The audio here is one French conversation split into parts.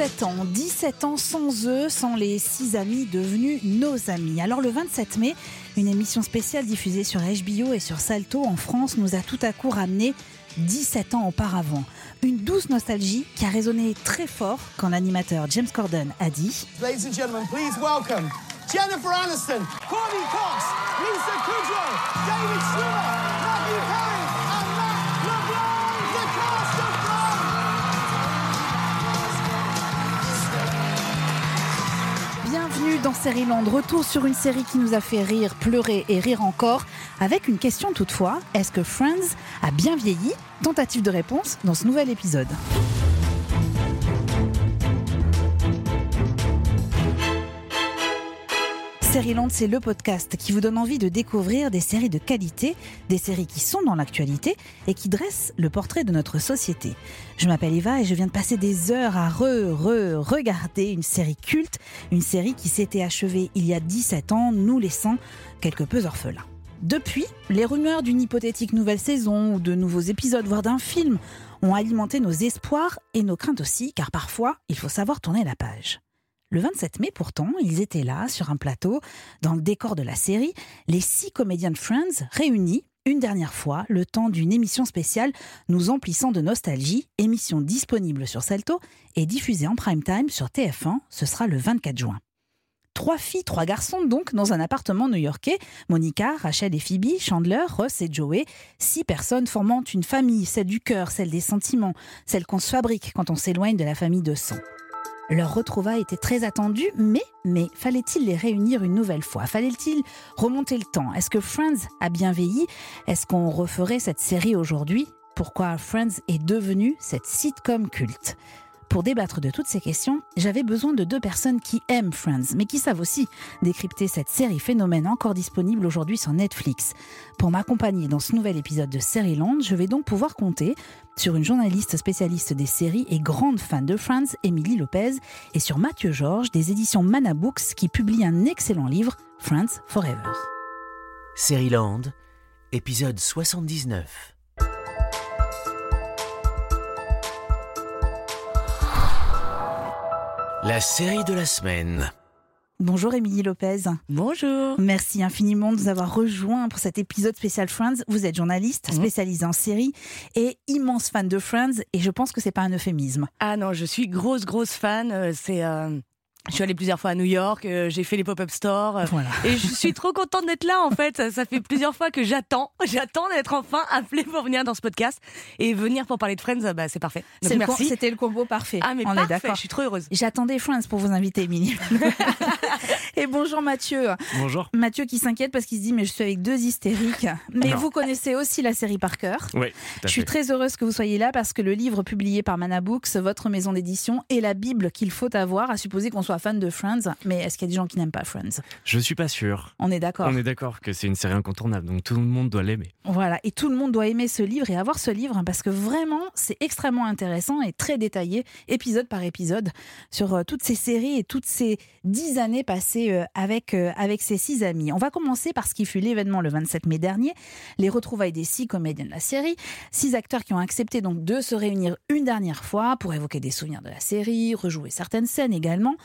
17 ans, 17 ans sans eux, sans les six amis devenus nos amis. Alors le 27 mai, une émission spéciale diffusée sur HBO et sur Salto en France nous a tout à coup ramené 17 ans auparavant. Une douce nostalgie qui a résonné très fort quand l'animateur James Corden a dit Ladies and gentlemen, please welcome Jennifer Aniston, Courtney Cox, Lisa Kudrow, David Schwimmer, Bienvenue dans Série-Land, retour sur une série qui nous a fait rire, pleurer et rire encore, avec une question toutefois, est-ce que Friends a bien vieilli? Tentative de réponse dans ce nouvel épisode. Série-Land, c'est le podcast qui vous donne envie de découvrir des séries de qualité, des séries qui sont dans l'actualité et qui dressent le portrait de notre société. Je m'appelle Eva et je viens de passer des heures à re, re, regarder une série culte, une série qui s'était achevée il y a 17 ans, nous laissant quelque peu orphelins. Depuis, les rumeurs d'une hypothétique nouvelle saison ou de nouveaux épisodes, voire d'un film, ont alimenté nos espoirs et nos craintes aussi, car parfois, il faut savoir tourner la page. Le 27 mai, pourtant, ils étaient là, sur un plateau, dans le décor de la série, les six comédiens de Friends réunis une dernière fois, le temps d'une émission spéciale nous emplissant de nostalgie, émission disponible sur Salto et diffusée en prime time sur TF1, ce sera le 24 juin. Trois filles, trois garçons donc dans un appartement new-yorkais. Monica, Rachel et Phoebe, Chandler, Ross et Joey. Six personnes formant une famille, celle du cœur, celle des sentiments, celle qu'on se fabrique quand on s'éloigne de la famille de sang. Leur retrouvaille était très attendue, mais, mais fallait-il les réunir une nouvelle fois? Fallait-il remonter le temps? Est-ce que Friends a bien vieilli? Est-ce qu'on referait cette série aujourd'hui? Pourquoi Friends est devenue cette sitcom culte? Pour débattre de toutes ces questions, j'avais besoin de deux personnes qui aiment Friends, mais qui savent aussi décrypter cette série phénomène encore disponible aujourd'hui sur Netflix. Pour m'accompagner dans ce nouvel épisode de Série-Land, je vais donc pouvoir compter sur une journaliste spécialiste des séries et grande fan de Friends, Émilie Lopez, et sur Mathieu Georges des éditions Mana Books qui publie un excellent livre, Friends Forever. Série-Land, épisode 79. La série de la semaine. Bonjour Émilie Lopez. Bonjour. Merci infiniment de nous avoir rejoints pour cet épisode spécial Friends. Vous êtes journaliste spécialisée en séries et immense fan de Friends et je pense que c'est pas un euphémisme. Ah non, je suis grosse grosse fan. euh, C'est euh, je suis allée plusieurs fois à New York, euh, j'ai fait les pop-up stores euh, Voilà. et je suis trop contente d'être là en fait. Ça, ça fait plusieurs fois que j'attends, j'attends d'être enfin appelée pour venir dans ce podcast et venir pour parler de Friends, bah, c'est parfait. Donc merci. C'était le combo parfait. Ah mais On est parfait, d'accord. je suis trop heureuse. J'attendais Friends pour vous inviter, Émilie. et bonjour Mathieu. Bonjour. Mathieu qui s'inquiète parce qu'il se dit mais je suis avec deux hystériques. Mais Non. vous connaissez aussi la série par cœur. Oui, Je suis très heureuse que vous soyez là parce que le livre publié par Mana Books, votre maison d'édition, est la Bible qu'il faut avoir à supposer qu'on soit fan de Friends. Mais est-ce qu'il y a des gens qui n'aiment pas Friends? Je suis pas sûr. On est d'accord. On est d'accord que c'est une série incontournable, donc tout le monde doit l'aimer. Voilà, et tout le monde doit aimer ce livre et avoir ce livre hein, parce que vraiment, c'est extrêmement intéressant et très détaillé, épisode par épisode, sur euh, toutes ces séries et toutes ces dix années passées euh, avec, euh, avec ces six amis. On va commencer par ce qui fut l'événement le 27 mai dernier, les retrouvailles des six comédiens de la série, six acteurs qui ont accepté donc de se réunir une dernière fois pour évoquer des souvenirs de la série, rejouer certaines scènes également.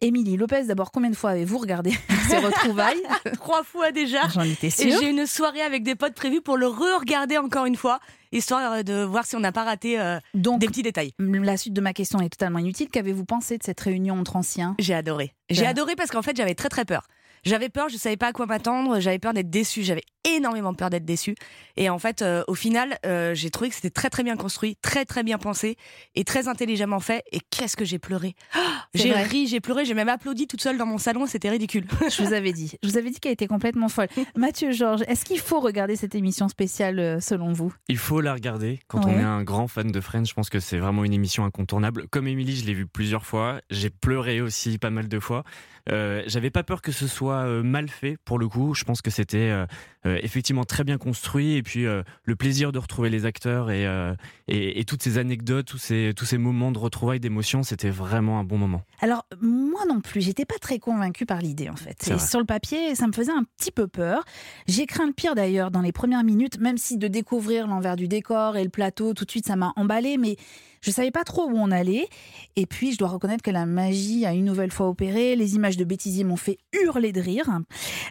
Émilie Lopez, d'abord, combien de fois avez-vous regardé ces retrouvailles Trois fois déjà. J'en étais Et sûre. j'ai une soirée avec des potes prévue pour le re-regarder encore une fois, histoire euh, de voir si on n'a pas raté euh, Donc, des petits détails. La suite de ma question est totalement inutile. Qu'avez-vous pensé de cette réunion entre anciens? J'ai adoré. J'ai adoré parce qu'en fait, j'avais très très peur. J'avais peur, je savais pas à quoi m'attendre, j'avais peur d'être déçue, j'avais énormément peur d'être déçue. Et en fait, euh, au final, euh, j'ai trouvé que c'était très très bien construit, très très bien pensé et très intelligemment fait. Et qu'est-ce que j'ai pleuré C'est J'ai ri, j'ai pleuré, j'ai même applaudi toute seule dans mon salon, c'était ridicule. Je vous avais dit. Je vous avais dit qu'elle était complètement folle. Mathieu Georges, est-ce qu'il faut regarder cette émission spéciale euh, selon vous? Il faut la regarder. Quand Ouais. on est un grand fan de Friends, je pense que c'est vraiment une émission incontournable. Comme Émilie, je l'ai vue plusieurs fois. J'ai pleuré aussi pas mal de fois. Euh, J'avais pas peur que ce soit mal fait pour le coup. Je pense que c'était effectivement très bien construit et puis euh, le plaisir de retrouver les acteurs et, euh, et, et toutes ces anecdotes, tous ces, tous ces moments de retrouvailles d'émotion, c'était vraiment un bon moment. Alors, moi non plus, j'étais pas très convaincue par l'idée en fait. Et sur le papier, ça me faisait un petit peu peur. J'ai craint le pire d'ailleurs dans les premières minutes, même si de découvrir l'envers du décor et le plateau, tout de suite ça m'a emballé, mais Je savais pas trop où on allait. Et puis, je dois reconnaître que la magie a une nouvelle fois opéré. Les images de bêtisier m'ont fait hurler de rire.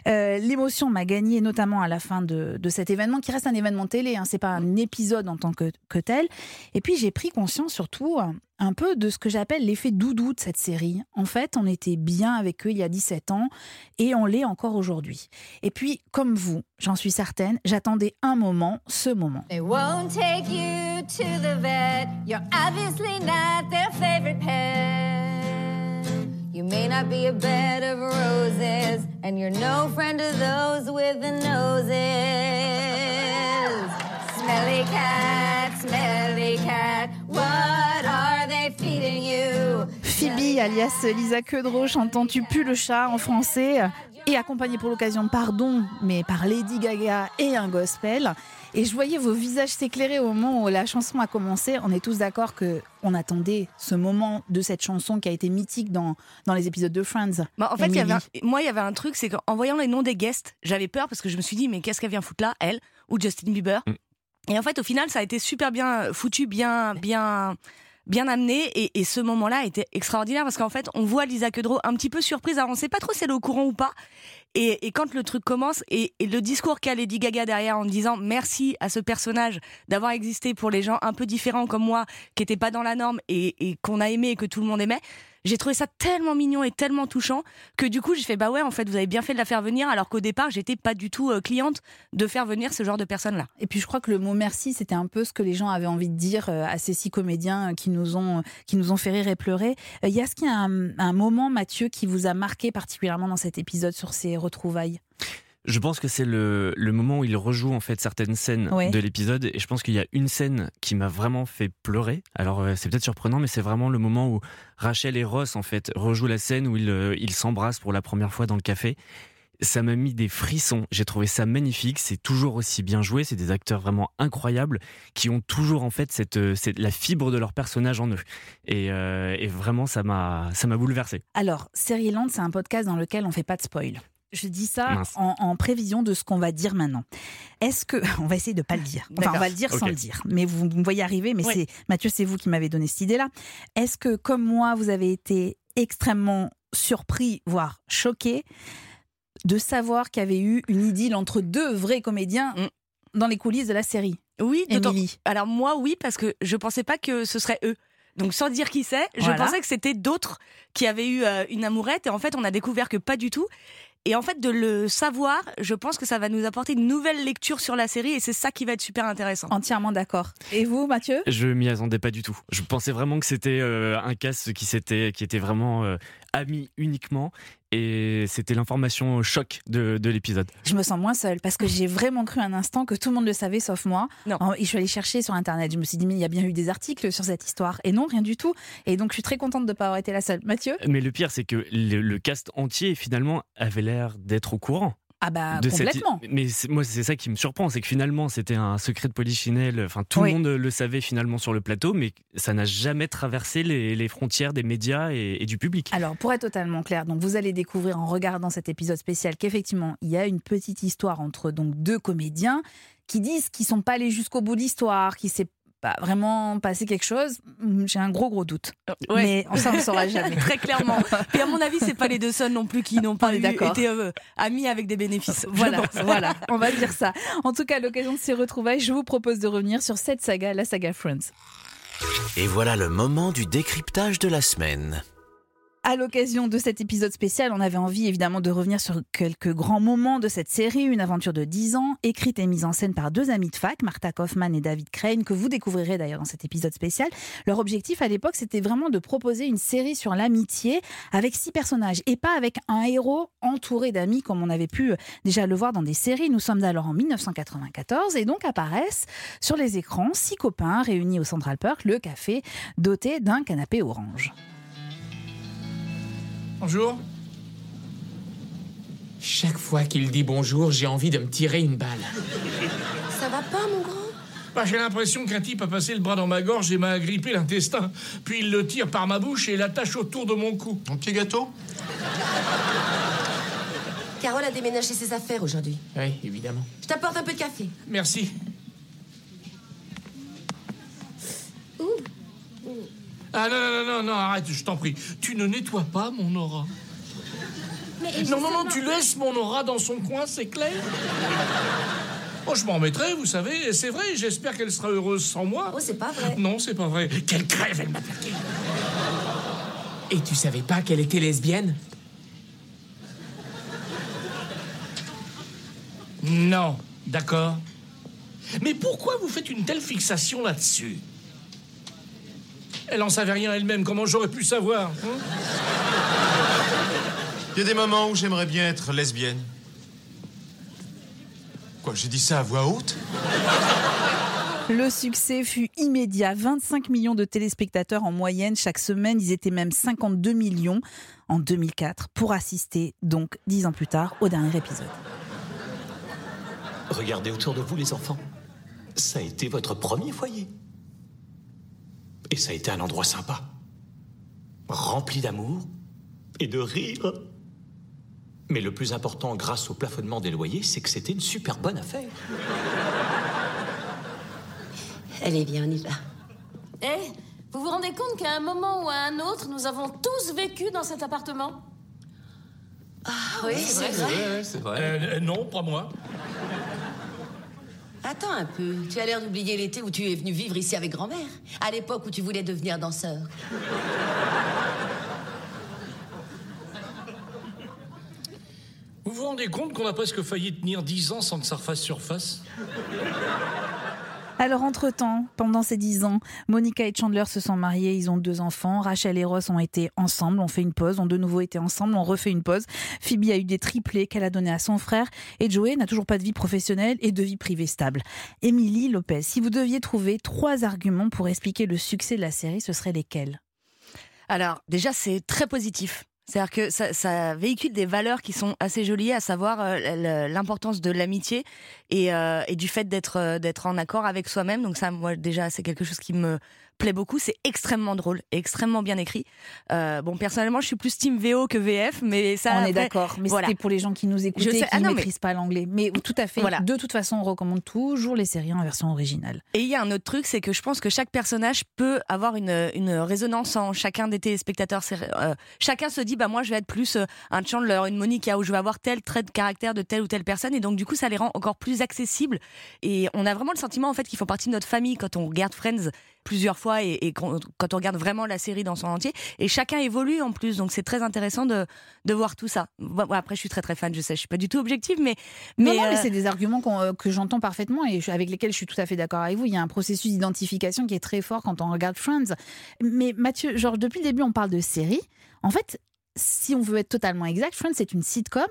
Euh, L'émotion m'a gagné, notamment à la fin de, de, cet événement, qui reste un événement télé. Hein, c'est pas un épisode en tant que, que tel. Et puis, j'ai pris conscience surtout un peu de ce que j'appelle l'effet doudou de cette série. En fait, on était bien avec eux il y a 17 ans et on l'est encore aujourd'hui. Et puis, comme vous, j'en suis certaine, j'attendais un moment, ce moment. They won't take you to the vet. You're obviously not their favorite pet. You may not be a bed of roses, and you're no friend of those with the noses. Smelly cat, smelly cat, what are they feeding you? Phoebe, alias Lisa Kudrow, chantant Tu pues le chat en français, et accompagnée pour l'occasion, pardon, mais par Lady Gaga et un gospel. Et je voyais vos visages s'éclairer au moment où la chanson a commencé. On est tous d'accord que on attendait ce moment de cette chanson qui a été mythique dans, dans les épisodes de Friends. Bah, en fait, il y avait un- moi, il y avait un truc, c'est qu'en voyant les noms des guests, j'avais peur parce que je me suis dit, mais qu'est-ce qu'elle vient foutre là, elle ou Justin Bieber? Mm. Et en fait, au final, ça a été super bien foutu, bien, bien, bien amené. Et, et ce moment-là était extraordinaire parce qu'en fait, on voit Lisa Kudrow un petit peu surprise. Alors, on sait pas trop si elle est au courant ou pas. Et, et quand le truc commence et, et le discours qu'a Lady Gaga derrière en disant merci à ce personnage d'avoir existé pour les gens un peu différents comme moi, qui n'étaient pas dans la norme et, et qu'on a aimé et que tout le monde aimait, j'ai trouvé ça tellement mignon et tellement touchant que du coup j'ai fait bah ouais en fait vous avez bien fait de la faire venir alors qu'au départ j'étais pas du tout euh, cliente de faire venir ce genre de personnes là. Et puis je crois que le mot merci, c'était un peu ce que les gens avaient envie de dire euh, à ces six comédiens euh, qui nous ont, qui nous ont fait rire et pleurer. Y a ce qu'il un moment, Mathieu, qui vous a marqué particulièrement dans cet épisode sur ces retrouvailles? Je pense que c'est le, le moment où il rejoue en fait certaines scènes Ouais. de l'épisode et je pense qu'il y a une scène qui m'a vraiment fait pleurer. Alors euh, c'est peut-être surprenant mais c'est vraiment le moment où Rachel et Ross en fait rejouent la scène où ils euh, ils s'embrassent pour la première fois dans le café. Ça m'a mis des frissons. J'ai trouvé ça magnifique. C'est toujours aussi bien joué. C'est des acteurs vraiment incroyables qui ont toujours en fait cette, euh, cette la fibre de leur personnage en eux. Et, euh, et vraiment ça m'a ça m'a bouleversé. Alors, Land, c'est un podcast dans lequel on fait pas de spoil. Je dis ça en, en prévision de ce qu'on va dire maintenant. Est-ce que on va essayer de pas le dire. Enfin, on va le dire sans le dire. Mais vous me voyez arriver. Mais Oui. c'est Mathieu, c'est vous qui m'avez donné cette idée-là. Est-ce que, comme moi, vous avez été extrêmement surpris, voire choqué, de savoir qu'il y avait eu une idylle entre deux vrais comédiens Mm. dans les coulisses de la série? Oui, Émilie. Alors moi oui parce que je pensais pas que ce serait eux. Donc sans dire qui c'est, je Voilà. pensais que c'était d'autres qui avaient eu euh, une amourette et en fait on a découvert que pas du tout. Et en fait de le savoir, je pense que ça va nous apporter une nouvelle lecture sur la série et c'est ça qui va être super intéressant. Entièrement d'accord. Et vous, Mathieu? Je m'y attendais pas du tout. Je pensais vraiment que c'était euh, un cast qui s'était qui était vraiment euh, ami uniquement et c'était l'information choc de, de l'épisode. Je me sens moins seule parce que j'ai vraiment cru un instant que tout le monde le savait sauf moi. Non. Et je suis allée chercher sur internet. Je me suis dit, mais il y a bien eu des articles sur cette histoire. Et non, rien du tout. Et donc, je suis très contente de ne pas avoir été la seule. Mathieu? Mais le pire, c'est que le, le cast entier finalement avait l'air d'être au courant. Ah, bah, de cette- complètement. Mais c'est- moi, c'est ça qui me surprend, c'est que finalement, c'était un secret de polichinelle. Enfin, tout Oui. le monde le savait finalement sur le plateau, mais ça n'a jamais traversé les, les frontières des médias et, et du public. Alors, pour être totalement clair, donc vous allez découvrir en regardant cet épisode spécial qu'effectivement, il y a une petite histoire entre donc deux comédiens qui disent qu'ils sont pas allés jusqu'au bout de l'histoire, qu'il s'est pas vraiment passé quelque chose. Hum, J'ai un gros gros doute. Ouais. Mais on s'en saura jamais. Très clairement. Et à mon avis, c'est pas les deux seuls non plus qui n'ont pas eu- d'accord. été euh, amis avec des bénéfices. Voilà, voilà, on va dire ça. En tout cas, à l'occasion de ces retrouvailles, je vous propose de revenir sur cette saga, la saga Friends. Et voilà le moment du décryptage de la semaine. À l'occasion de cet épisode spécial, on avait envie évidemment de revenir sur quelques grands moments de cette série, une aventure de 10 ans, écrite et mise en scène par deux amis de fac, Martha Kaufman et David Crane, que vous découvrirez d'ailleurs dans cet épisode spécial. Leur objectif à l'époque, c'était vraiment de proposer une série sur l'amitié avec six personnages et pas avec un héros entouré d'amis comme on avait pu déjà le voir dans des séries. Nous sommes alors en 1994 et donc apparaissent sur les écrans six copains réunis au Central Park, le café, doté d'un canapé orange. Bonjour. Chaque fois qu'il dit bonjour, j'ai envie de me tirer une balle. Ça va pas, mon grand? Bah, j'ai l'impression qu'un type a passé le bras dans ma gorge et m'a agrippé l'intestin. Puis il le tire par ma bouche et l'attache autour de mon cou. Mon petit gâteau? Carole a déménagé ses affaires aujourd'hui. Oui, évidemment. Je t'apporte un peu de café. Merci. Ah non, non, non, non, arrête, je t'en prie. Tu ne nettoies pas mon aura. non, non, non, tu laisses mon aura dans son coin, c'est clair Oh, je m'en mettrai, vous savez, c'est vrai, j'espère qu'elle sera heureuse sans moi. Oh, c'est pas vrai. Non, c'est pas vrai. Quelle crève, elle m'a plaqué. Et tu savais pas qu'elle était lesbienne? Non, d'accord. Mais pourquoi vous faites une telle fixation là-dessus? Elle en savait rien elle-même, comment j'aurais pu savoir hein Il y a des moments où j'aimerais bien être lesbienne. Quoi, j'ai dit ça à voix haute? Le succès fut immédiat. 25 millions de téléspectateurs en moyenne chaque semaine. Ils étaient même 52 millions en 2004 pour assister, donc dix ans plus tard, au dernier épisode. Regardez autour de vous, les enfants. Ça a été votre premier foyer. Et ça a été un endroit sympa. Rempli d'amour et de rire. Mais le plus important, grâce au plafonnement des loyers, c'est que c'était une super bonne affaire. Allez, viens, on y va. Eh, vous vous rendez compte qu'à un moment ou à un autre, nous avons tous vécu dans cet appartement? Ah oui, c'est vrai. c'est vrai. Euh, Non, pas moi. Attends un peu. Tu as l'air d'oublier l'été où tu es venu vivre ici avec grand-mère. À l'époque où tu voulais devenir danseur. Vous vous rendez compte qu'on a presque failli tenir 10 ans sans que ça refasse surface? Alors, entre-temps, pendant ces dix ans, Monica et Chandler se sont mariés, ils ont deux enfants. Rachel et Ross ont été ensemble, ont fait une pause, ont de nouveau été ensemble, ont refait une pause. Phoebe a eu des triplés qu'elle a donnés à son frère. Et Joey n'a toujours pas de vie professionnelle et de vie privée stable. Émilie Lopez, si vous deviez trouver trois arguments pour expliquer le succès de la série, ce seraient lesquels? Alors, déjà, c'est très positif. C'est-à-dire que ça, véhicule des valeurs qui sont assez jolies, à savoir euh, l'importance de l'amitié et, euh, du fait d'être euh, d'être en accord avec soi-même. Donc ça, moi déjà, c'est quelque chose qui me plaît beaucoup. C'est extrêmement drôle, et extrêmement bien écrit. Euh, bon, personnellement, je suis plus team VO que VF, mais ça. On après, est d'accord, mais voilà. c'était pour les gens qui nous écoutaient Je et qui ah ne mais- maîtrisent pas l'anglais. Mais tout à fait, Voilà. de toute façon, on recommande toujours les séries en version originale. Et il y a un autre truc, c'est que je pense que chaque personnage peut avoir une, une résonance en chacun des téléspectateurs. Euh, chacun se dit, bah moi je vais être plus euh, un Chandler, une Monica, où je vais avoir tel trait de caractère de telle ou telle personne, et donc du coup ça les rend encore plus accessibles. Et on a vraiment le sentiment en fait qu'ils font partie de notre famille quand on regarde Friends plusieurs fois et, et quand, on regarde vraiment la série dans son entier. Et chacun évolue en plus, donc c'est très intéressant de, de voir tout ça. Bon, après je suis très très fan, je sais, je suis pas du tout objective, mais non, non, mais euh, c'est des arguments euh, que j'entends parfaitement et avec lesquels je suis tout à fait d'accord avec vous. Il y a un processus d'identification qui est très fort quand on regarde Friends. Mais Mathieu, genre depuis le début, on parle de série. En fait, si on veut être totalement exact, Friends c'est une sitcom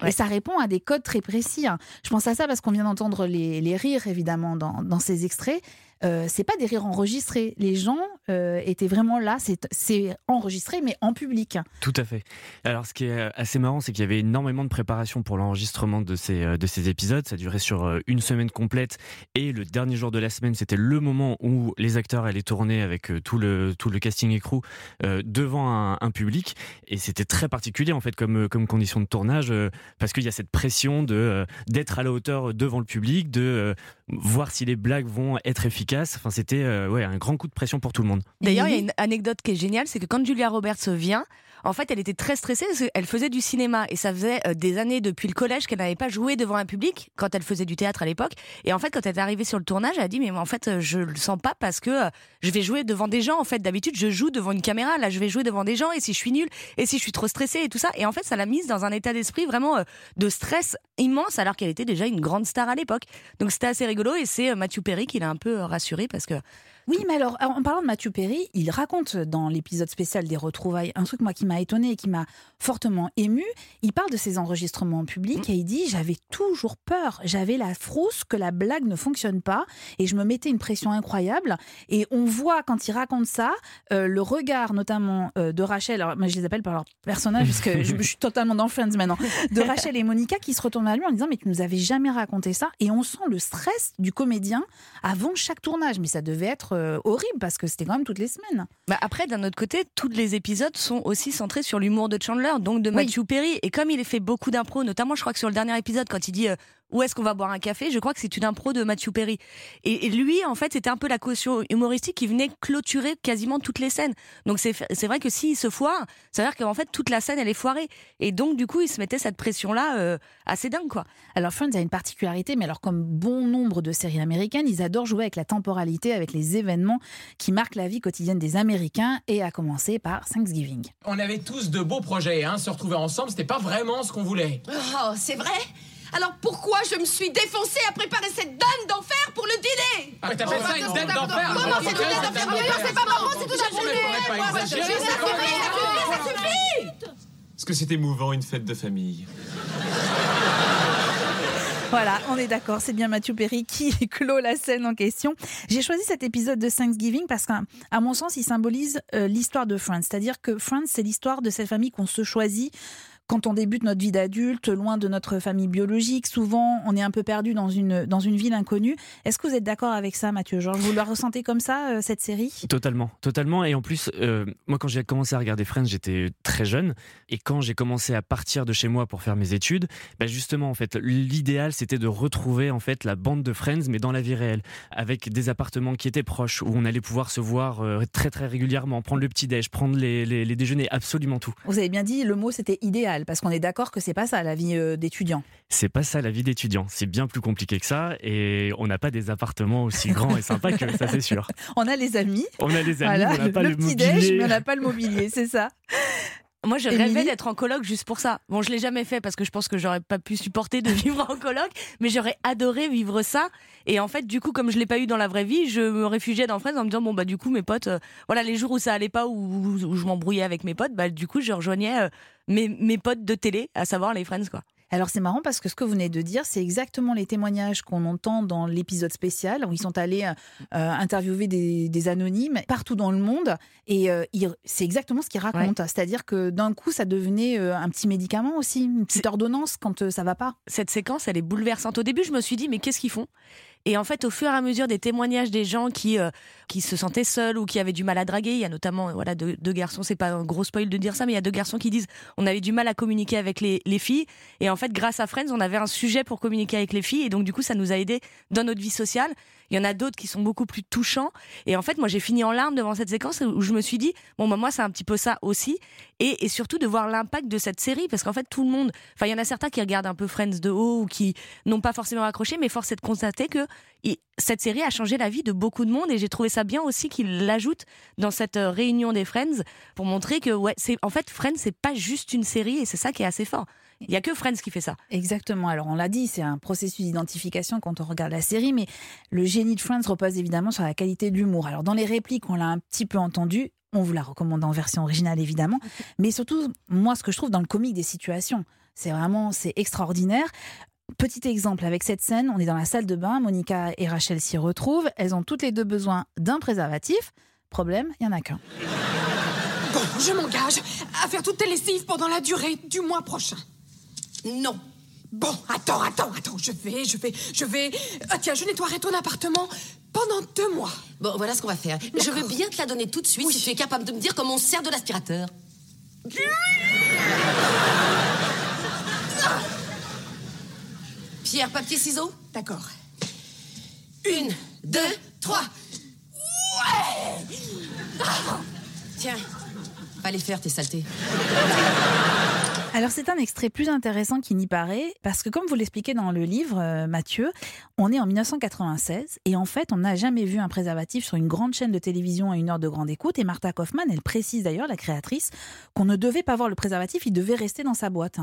et Ouais. ça répond à des codes très précis. hein. Je pense à ça parce qu'on vient d'entendre les, les rires évidemment dans, dans ces extraits. Euh, c'est pas des rires enregistrés. Les gens euh, étaient vraiment là. C'est- enregistré, mais en public. Tout à fait. Alors, ce qui est euh, assez marrant, c'est qu'il y avait énormément de préparation pour l'enregistrement de ces, euh, épisodes. Ça durait sur une semaine complète. Et le dernier jour de la semaine, c'était le moment où les acteurs allaient tourner avec tout le, casting et crew devant un, public. Et c'était très particulier, en fait, comme, comme condition de tournage, parce qu'il y a cette pression d'être à la hauteur devant le public, de voir si les blagues vont être efficaces. Enfin, c'était euh, ouais, un grand coup de pression pour tout le monde. D'ailleurs, il y a une anecdote qui est géniale, c'est que quand Julia Roberts vient, en fait, elle était très stressée parce qu'elle faisait du cinéma et ça faisait euh, des années depuis le collège qu'elle n'avait pas joué devant un public quand elle faisait du théâtre à l'époque. Et en fait, quand elle est arrivée sur le tournage, elle a dit mais en fait, euh, je le sens pas parce que euh, je vais jouer devant des gens. En fait, d'habitude, je joue devant une caméra. Là, je vais jouer devant des gens et si je suis nulle et si je suis trop stressée et tout ça. Et en fait, ça l'a mise dans un état d'esprit vraiment de stress immense alors qu'elle était déjà une grande star à l'époque. Donc c'était assez rigolo et c'est Matthew Perry qui l'a un peu rassurée parce que Oui, mais alors, en parlant de Mathieu Perry, il raconte dans l'épisode spécial des retrouvailles un truc moi qui m'a étonné et qui m'a fortement ému. Il parle de ses enregistrements en public et il dit j'avais toujours peur, j'avais la frousse que la blague ne fonctionne pas et je me mettais une pression incroyable. Et on voit quand il raconte ça euh, le regard notamment euh, de Rachel. Alors, moi, je les appelle par leur personnage parce que je, je suis totalement dans Friends maintenant. De Rachel et Monica qui se retournent vers lui en disant mais tu nous avais jamais raconté ça et on sent le stress du comédien avant chaque tournage. Mais ça devait être euh, horrible parce que c'était quand même toutes les semaines. Bah après, d'un autre côté, tous les épisodes sont aussi centrés sur l'humour de Chandler, donc de Oui. Matthew Perry. Et comme il fait beaucoup d'impro, notamment, je crois que sur le dernier épisode, quand il dit euh, où est-ce qu'on va boire un café? Je crois que c'est une impro de Matthew Perry. Et, et lui, en fait, c'était un peu la caution humoristique qui venait clôturer quasiment toutes les scènes. Donc c'est c'est vrai que s'il se foire, ça veut dire qu'en fait toute la scène elle est foirée. Et donc du coup, il se mettait cette pression là assez dingue quoi. Alors Friends a une particularité, mais alors comme bon nombre de séries américaines, ils adorent jouer avec la temporalité, avec les événements qui marquent la vie quotidienne des Américains, et à commencer par Thanksgiving. On avait tous de beaux projets, hein. Se retrouver ensemble, c'était pas vraiment ce qu'on voulait. Oh, c'est vrai? Alors pourquoi je me suis défoncée à préparer cette dinde d'enfer pour le dîner? Ah, t'appelles ça une dinde d'enfer Comment c'est une dinde d'enfer? Mais non, c'est pas marrant, c'est tout à fait Ça suffit, ça suffit Est-ce que c'est émouvant une fête de famille? Voilà, on est d'accord, c'est bien Mathieu Perry qui clôt la scène en question. J'ai choisi cet épisode de Thanksgiving parce qu'à mon sens, il symbolise euh, l'histoire de Friends. C'est-à-dire que Friends, c'est l'histoire de cette famille qu'on se choisit quand on débute notre vie d'adulte, loin de notre famille biologique, souvent on est un peu perdu dans une, dans une ville inconnue. Est-ce que vous êtes d'accord avec ça, Mathieu Georges Vous la ressentez comme ça, euh, cette série? Totalement, totalement. Et en plus, euh, moi quand j'ai commencé à regarder Friends, j'étais très jeune. Et quand j'ai commencé à partir de chez moi pour faire mes études, bah justement, en fait, l'idéal c'était de retrouver en fait la bande de Friends, mais dans la vie réelle, avec des appartements qui étaient proches, où on allait pouvoir se voir euh, très très régulièrement, prendre le petit-déj, prendre les, les, les déjeuners, absolument tout. Vous avez bien dit, le mot c'était idéal parce qu'on est d'accord que c'est pas ça la vie euh, d'étudiant. C'est pas ça la vie d'étudiant. C'est bien plus compliqué que ça et on n'a pas des appartements aussi grands et sympas que ça, c'est sûr. On a les amis. On a les amis, on n'a pas le, le petit mobilier. déj, mais on n'a pas le mobilier, c'est ça. Moi, je Émilie rêvais d'être en coloc juste pour ça. Bon, je l'ai jamais fait parce que je pense que j'aurais pas pu supporter de vivre en coloc, mais j'aurais adoré vivre ça. Et en fait, du coup, comme je l'ai pas eu dans la vraie vie, je me réfugiais dans Friends en me disant bon bah du coup mes potes, euh, voilà les jours où ça allait pas ou où, je m'embrouillais avec mes potes, bah du coup je rejoignais euh, mes mes potes de télé, à savoir les Friends quoi. Alors c'est marrant parce que ce que vous venez de dire, c'est exactement les témoignages qu'on entend dans l'épisode spécial où ils sont allés euh, interviewer des, des anonymes partout dans le monde et euh, c'est exactement ce qu'ils racontent. C'est-à-dire que d'un coup, ça devenait euh, un petit médicament aussi, une petite ordonnance quand euh, ça va pas. Cette séquence, elle est bouleversante. Au début, je me suis dit mais qu'est-ce qu'ils font? Et en fait, au fur et à mesure des témoignages des gens qui euh, qui se sentaient seuls ou qui avaient du mal à draguer, il y a notamment voilà deux, deux garçons. C'est pas un gros spoil de dire ça, mais il y a deux garçons qui disent on avait du mal à communiquer avec les, les filles et en fait, grâce à Friends, on avait un sujet pour communiquer avec les filles et donc du coup, ça nous a aidé dans notre vie sociale. Il y en a d'autres qui sont beaucoup plus touchants. Et en fait, moi, j'ai fini en larmes devant cette séquence où je me suis dit, bon, bah, moi, c'est un petit peu ça aussi. Et, surtout de voir l'impact de cette série. Parce qu'en fait, tout le monde, enfin, il y en a certains qui regardent un peu Friends de haut ou qui n'ont pas forcément accroché, mais force est de constater que cette série a changé la vie de beaucoup de monde. Et j'ai trouvé ça bien aussi qu'il l'ajoute dans cette euh, réunion des Friends pour montrer que, ouais, c'est, en fait, Friends, c'est pas juste une série et c'est ça qui est assez fort. Il y a que Friends qui fait ça. Exactement. Alors on l'a dit, c'est un processus d'identification quand on regarde la série, mais le génie de Friends repose évidemment sur la qualité de l'humour. Alors dans les répliques, on l'a un petit peu entendu. On vous la recommande en version originale évidemment, mais surtout moi ce que je trouve dans le comique des situations, c'est vraiment c'est extraordinaire. Petit exemple avec cette scène, on est dans la salle de bain, Monica et Rachel s'y retrouvent, elles ont toutes les deux besoin d'un préservatif. Problème, il y en a qu'un. Bon, je m'engage à faire toute tes lessives pendant la durée du mois prochain. Non. Bon, attends, attends, attends, je vais, je vais, je vais. Ah, tiens, je nettoierai ton appartement pendant deux mois. Bon, voilà ce qu'on va faire. Je veux bien te la donner tout de suite si tu es capable de me dire comment on sert de l'aspirateur. Pierre, papier, ciseaux? D'accord. Une, deux, trois. Ouais Tiens, va les faire tes saletés. Alors c'est un extrait plus intéressant qui n'y paraît, parce que comme vous l'expliquez dans le livre, euh, Mathieu, on est en 1996 et en fait on n'a jamais vu un préservatif sur une grande chaîne de télévision à une heure de grande écoute. Et Martha Kaufman, elle précise d'ailleurs, la créatrice, qu'on ne devait pas voir le préservatif, il devait rester dans sa boîte.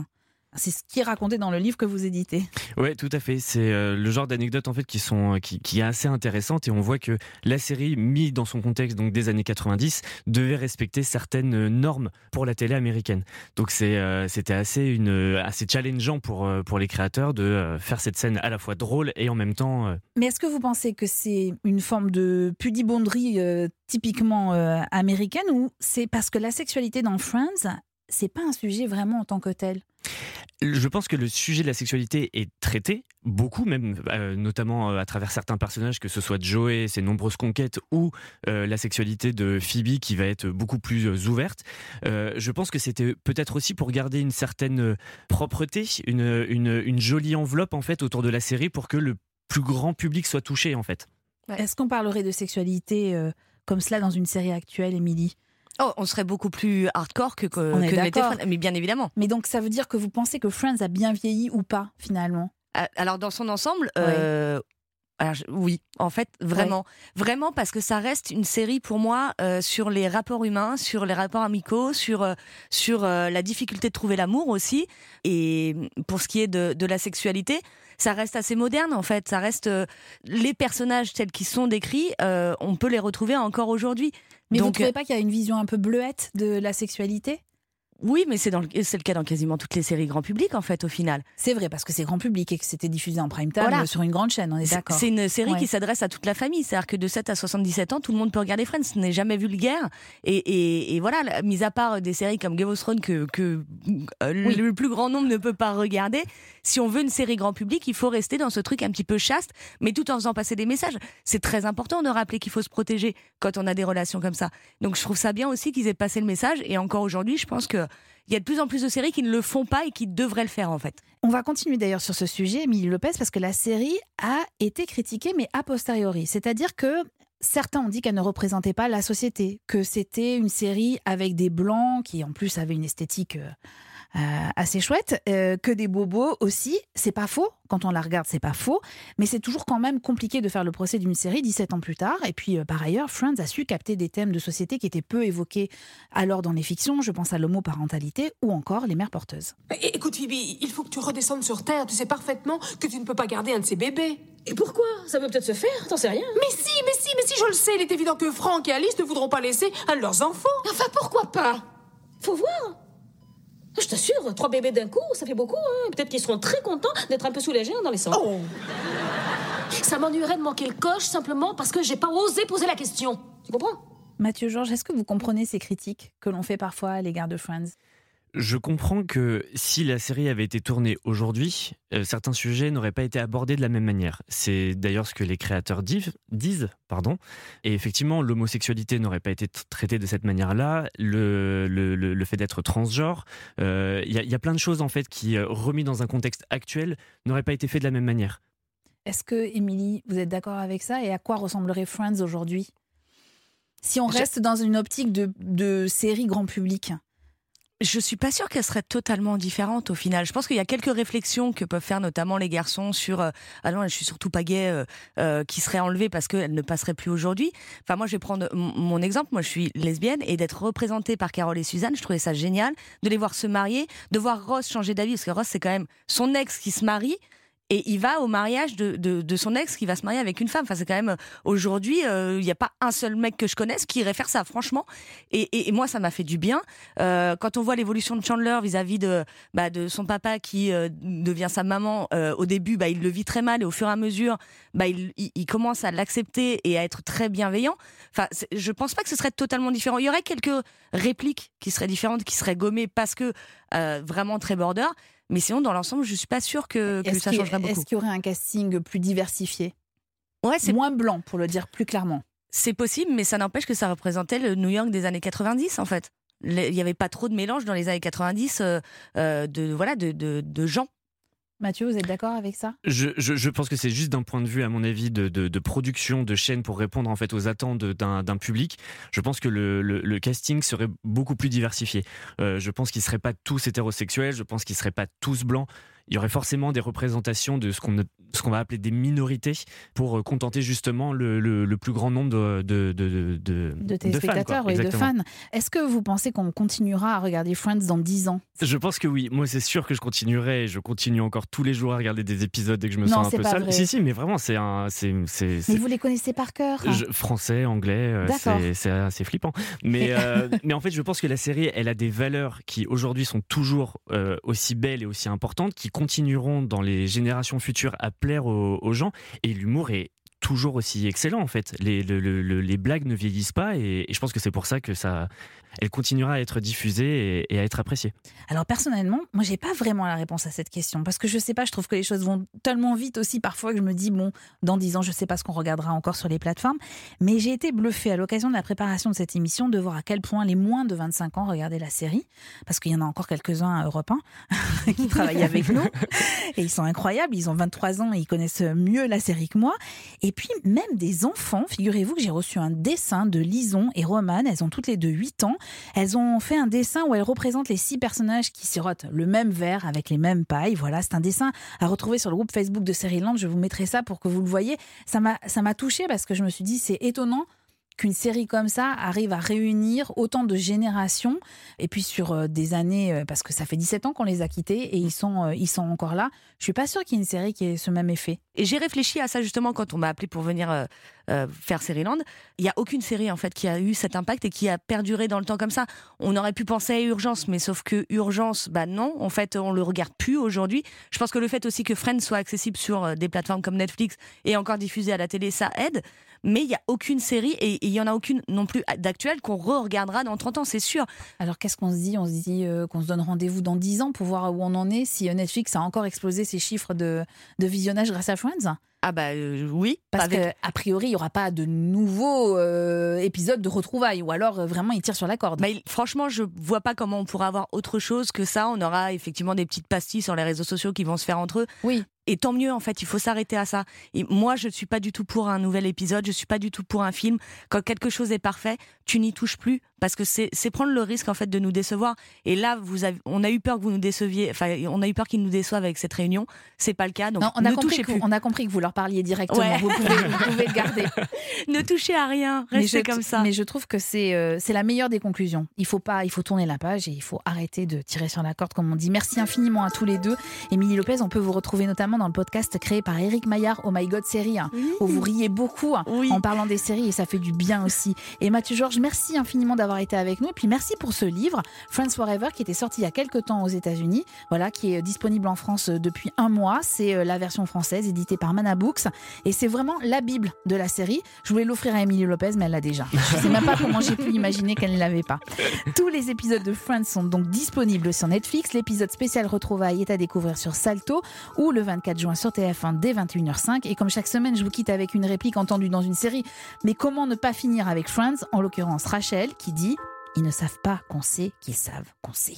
C'est ce qui est raconté dans le livre que vous éditez. Ouais, tout à fait. C'est euh, le genre d'anecdotes en fait qui sont qui, qui est assez intéressante et on voit que la série, mise dans son contexte donc des années 90, devait respecter certaines euh, normes pour la télé américaine. Donc c'est euh, c'était assez une euh, assez challengeant pour euh, pour les créateurs de euh, faire cette scène à la fois drôle et en même temps euh, Mais est-ce que vous pensez que c'est une forme de pudibonderie euh, typiquement euh, américaine ou c'est parce que la sexualité dans Friends, c'est pas un sujet vraiment en tant que tel? Je pense que le sujet de la sexualité est traité, beaucoup même, euh, notamment euh, à travers certains personnages, que ce soit Joey, ses nombreuses conquêtes, ou euh, la sexualité de Phoebe qui va être beaucoup plus ouverte. Je pense que c'était peut-être aussi pour garder une certaine propreté, une, une, jolie enveloppe en fait autour de la série pour que le plus grand public soit touché en fait. Est-ce qu'on parlerait de sexualité comme cela dans une série actuelle, Émilie? Oh, on serait beaucoup plus hardcore que, que, On est que. Friends, mais bien évidemment. Mais donc ça veut dire que vous pensez que Friends a bien vieilli ou pas finalement? Ah, Alors dans son ensemble, euh, alors, je- oui, en fait, vraiment, vraiment parce que ça reste une série pour moi euh, sur les rapports humains, sur les rapports amicaux, sur euh, sur euh, la difficulté de trouver l'amour aussi. Et pour ce qui est de, de la sexualité, ça reste assez moderne en fait. Ça reste euh, les personnages tels qu'ils sont décrits, euh, on peut les retrouver encore aujourd'hui. Mais vous Donc, trouvez pas qu'il y a une vision un peu bleuette de la sexualité? Oui, mais c'est le, cas dans quasiment toutes les séries grand public en fait au final. C'est vrai parce que c'est grand public et que c'était diffusé en prime time Voilà. euh, sur une grande chaîne, on est d'accord. C'est une série Ouais. qui s'adresse à toute la famille. C'est-à-dire que de 7 à 77 ans, tout le monde peut regarder Friends. Ce n'est jamais vulgaire. Et, et, et voilà, mis à part des séries comme Game of Thrones que, que euh, le plus grand nombre ne peut pas regarder, si on veut une série grand public, il faut rester dans ce truc un petit peu chaste, mais tout en faisant passer des messages. C'est très important de rappeler qu'il faut se protéger quand on a des relations comme ça. Donc je trouve ça bien aussi qu'ils aient passé le message. Et encore aujourd'hui, je pense que il y a de plus en plus de séries qui ne le font pas et qui devraient le faire en fait. On va continuer d'ailleurs sur ce sujet, Émilie Lopez, parce que la série a été critiquée, mais a posteriori. C'est-à-dire que certains ont dit qu'elle ne représentait pas la société, que c'était une série avec des blancs qui en plus avaient une esthétique euh, assez chouette, euh, que des bobos aussi. C'est pas faux. Quand on la regarde, c'est pas faux. Mais c'est toujours quand même compliqué de faire le procès d'une série 17 ans plus tard. Et puis, euh, par ailleurs, Friends a su capter des thèmes de société qui étaient peu évoqués alors dans les fictions. Je pense à l'homoparentalité ou encore les mères porteuses. Écoute, Phoebe, il faut que tu redescendes sur Terre. Tu sais parfaitement que tu ne peux pas garder un de ces bébés. Et pourquoi? Ça peut peut-être se faire, t'en sais rien. Mais si, mais si, mais si, je le sais. Il est évident que Franck et Alice ne voudront pas laisser un de leurs enfants. Enfin, pourquoi pas? Faut voir. Je t'assure, trois bébés d'un coup, ça fait beaucoup. Hein. Peut-être qu'ils seront très contents d'être un peu soulagés dans les sangs. Oh. Ça m'ennuierait de manquer le coche simplement parce que j'ai pas osé poser la question. Tu comprends? Mathieu Georges, est-ce que vous comprenez ces critiques que l'on fait parfois à l'égard de Friends? Je comprends que si la série avait été tournée aujourd'hui, euh, certains sujets n'auraient pas été abordés de la même manière. C'est d'ailleurs ce que les créateurs disent, disent pardon. Et effectivement, l'homosexualité n'aurait pas été t- traitée de cette manière-là. Le, le, le- le fait d'être transgenre, euh, il y, a- il y a plein de choses en fait qui, euh, remis dans un contexte actuel, n'auraient pas été fait de la même manière. Est-ce que, Émilie, vous êtes d'accord avec ça? Et à quoi ressemblerait Friends aujourd'hui? Si on reste dans une optique de, de série grand public? Je suis pas sûre qu'elle serait totalement différente au final. Je pense qu'il y a quelques réflexions que peuvent faire notamment les garçons sur euh, ah non je suis surtout pas gay euh, euh, qui seraient enlevées parce qu'elles ne passeraient plus aujourd'hui. Enfin moi je vais prendre mon exemple. Moi je suis lesbienne et d'être représentée par Carole et Suzanne, je trouvais ça génial de les voir se marier, de voir Ross changer d'avis parce que Ross c'est quand même son ex qui se marie. Et il va au mariage de, de, de son ex qui va se marier avec une femme. Enfin, c'est quand même aujourd'hui, euh, il n'y a pas un seul mec que je connaisse qui irait faire ça, franchement. Et, et, moi, ça m'a fait du bien. Euh, quand on voit l'évolution de Chandler vis-à-vis de, bah, de son papa qui euh, devient sa maman, euh, au début, bah, il le vit très mal et au fur et à mesure, bah, il, il, il commence à l'accepter et à être très bienveillant. Enfin, je pense pas que ce serait totalement différent. Il y aurait quelques répliques qui seraient différentes, qui seraient gommées parce que euh, vraiment très border. Mais sinon, dans l'ensemble, je suis pas sûre que, ça qu'il- changerait beaucoup. Est-ce qu'il y aurait un casting plus diversifié Ouais, c'est Moins blanc, pour le dire plus clairement. C'est possible, mais ça n'empêche que ça représentait le New York des années 90, en fait. Il n'y avait pas trop de mélange dans les années 90 euh, euh, de, voilà, de, de, de gens. Mathieu, vous êtes d'accord avec ça? Je, je, pense que c'est juste d'un point de vue, à mon avis, de, de, production de chaîne pour répondre en fait aux attentes d'un public. Je pense que le, le, le casting serait beaucoup plus diversifié. Euh, je pense qu'ils seraient pas tous hétérosexuels. Je pense qu'ils seraient pas tous blancs. Il y aurait forcément des représentations de ce qu'on va appeler des minorités pour euh, contenter justement le, le, le plus grand nombre de de de, fans, téléspectateurs quoi. et de fans. Est-ce que vous pensez qu'on continuera à regarder Friends dans 10 ans? Je pense que oui. Moi, c'est sûr que je continuerai. et Je continue encore tous les jours à regarder des épisodes dès que je me Non, sens un peu seul. vrai. Si, si, mais vraiment, c'est un, c'est- Mais vous les connaissez par cœur Je- français, anglais, euh, c'est, c'est assez flippant. Mais, euh, mais en fait, je pense que la série, elle a des valeurs qui aujourd'hui sont toujours euh, aussi belles et aussi importantes, qui continueront dans les générations futures à plaire aux, gens. Et l'humour est toujours aussi excellent en fait. Les, le- le- le- les blagues ne vieillissent pas et, je pense que c'est pour ça que ça, elle continuera à être diffusée et, à être appréciée. Alors personnellement, moi j'ai pas vraiment la réponse à cette question parce que je sais pas, je trouve que les choses vont tellement vite aussi parfois que je me dis bon, dans 10 ans, je sais pas ce qu'on regardera encore sur les plateformes, mais j'ai été bluffée à l'occasion de la préparation de cette émission de voir à quel point les moins de 25 ans regardaient la série parce qu'il y en a encore quelques-uns à Europe 1 qui travaillent avec nous et ils sont incroyables, ils ont 23 ans et ils connaissent mieux la série que moi puis même des enfants, figurez-vous que j'ai reçu un dessin de Lison et Romane, elles ont toutes les deux 8 ans elles ont fait un dessin où elles représentent les six personnages qui sirotent le même verre avec les mêmes pailles. Voilà, c'est un dessin à retrouver sur le groupe Facebook de Seriland. Je vous mettrai ça pour que vous le voyez. Ça m'a, ça m'a touché parce que je me suis dit, c'est étonnant qu'une série comme ça arrive à réunir autant de générations et puis sur euh, des années euh, parce que ça fait 17 ans qu'on les a quittés et ils sont euh, ils sont encore là. Je suis pas sûre qu'il y ait une série qui ait ce même effet. Et j'ai réfléchi à ça justement quand on m'a appelé pour venir euh, faire Seriland. Il y a aucune série en fait qui a eu cet impact et qui a perduré dans le temps comme ça. On aurait pu penser à Urgence, mais sauf que Urgence, bah non, en fait, on le regarde plus aujourd'hui. Je pense que le fait aussi que Friends soit accessible sur euh, des plateformes comme Netflix et encore diffusé à la télé, ça aide. Mais il y a aucune série et il y en a aucune non plus d'actuelle qu'on re-regardera dans 30 ans, c'est sûr. Alors qu'est-ce qu'on se dit? On se dit euh, qu'on se donne rendez-vous dans 10 ans pour voir où on en est, si euh, Netflix a encore explosé ses chiffres de, de visionnage grâce à Friends? Ah bah euh, oui, Parce avec- que a priori, il n'y aura pas de nouveaux euh, épisodes de retrouvailles, ou alors euh, vraiment ils tirent sur la corde. Il- franchement, je vois pas comment on pourra avoir autre chose que ça. On aura effectivement des petites pastilles sur les réseaux sociaux qui vont se faire entre eux. Oui. Et tant mieux, en fait, il faut s'arrêter à ça. Et moi, je ne suis pas du tout pour un nouvel épisode, je suis pas du tout pour un film. Quand quelque chose est parfait, tu n'y touches plus parce que c'est prendre le risque en fait de nous décevoir. Et là, vous avez, on a eu peur que vous nous déceviez. Enfin, on a eu peur qu'ils nous déçoivent avec cette réunion. C'est pas le cas. Donc Non, on a, ne compris touchez plus. on a compris que vous leur parliez directement. Ouais. Vous, pouvez, vous pouvez le garder. ne touchez à rien. Restez comme ça. Mais je trouve que c'est euh, c'est la meilleure des conclusions. Il faut pas, il faut tourner la page et il faut arrêter de tirer sur la corde comme on dit. Merci infiniment à tous les deux. Émilie Lopez, on peut vous retrouver notamment dans le podcast créé par Eric Maillard, Oh My God Série, hein, où vous riez beaucoup hein, en parlant des séries et ça fait du bien aussi. Et Mathieu Georges, merci infiniment d'avoir été avec nous. Et puis merci pour ce livre, Friends Forever, qui était sorti il y a quelques temps aux États-Unis, voilà, qui est disponible en France euh, depuis un mois. C'est euh, la version française éditée par Mana Books et c'est vraiment la bible de la série. Je voulais l'offrir à Émilie Lopez, mais elle l'a déjà. Je sais même pas comment j'ai pu imaginer qu'elle ne l'avait pas. Tous les épisodes de Friends sont donc disponibles sur Netflix. L'épisode spécial Retrouvailles est à découvrir sur Salto ou le 24 juin sur TF1 dès 21h05. Et comme chaque semaine, je vous quitte avec une réplique entendue dans une série. Mais comment ne pas finir avec Friends? En l'occurrence, Rachel qui dit Ils ne savent pas qu'on sait qu'ils savent qu'on sait.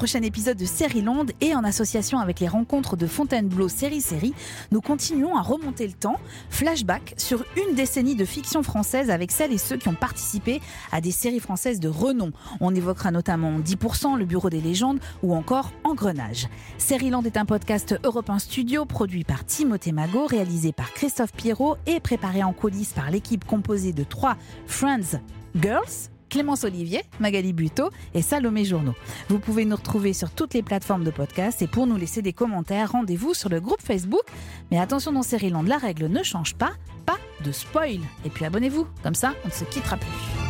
Prochain épisode de Série Londe et en association avec les rencontres de Fontainebleau Série Série, nous continuons à remonter le temps, flashback sur une décennie de fiction française avec celles et ceux qui ont participé à des séries françaises de renom. On évoquera notamment 10%, Le Bureau des légendes ou encore Engrenage. Série Land est un podcast Europe 1 Studio produit par Timothée Magot, réalisé par Christophe Pierrot et préparé en coulisses par l'équipe composée de trois Friends Girls. Clémence Olivier, Magali Buteau et Salomé Journeau. Vous pouvez nous retrouver sur toutes les plateformes de podcast et pour nous laisser des commentaires, rendez-vous sur le groupe Facebook. Mais attention dans Land, la règle ne change pas, pas de spoil. Et puis abonnez-vous, comme ça on ne se quittera plus.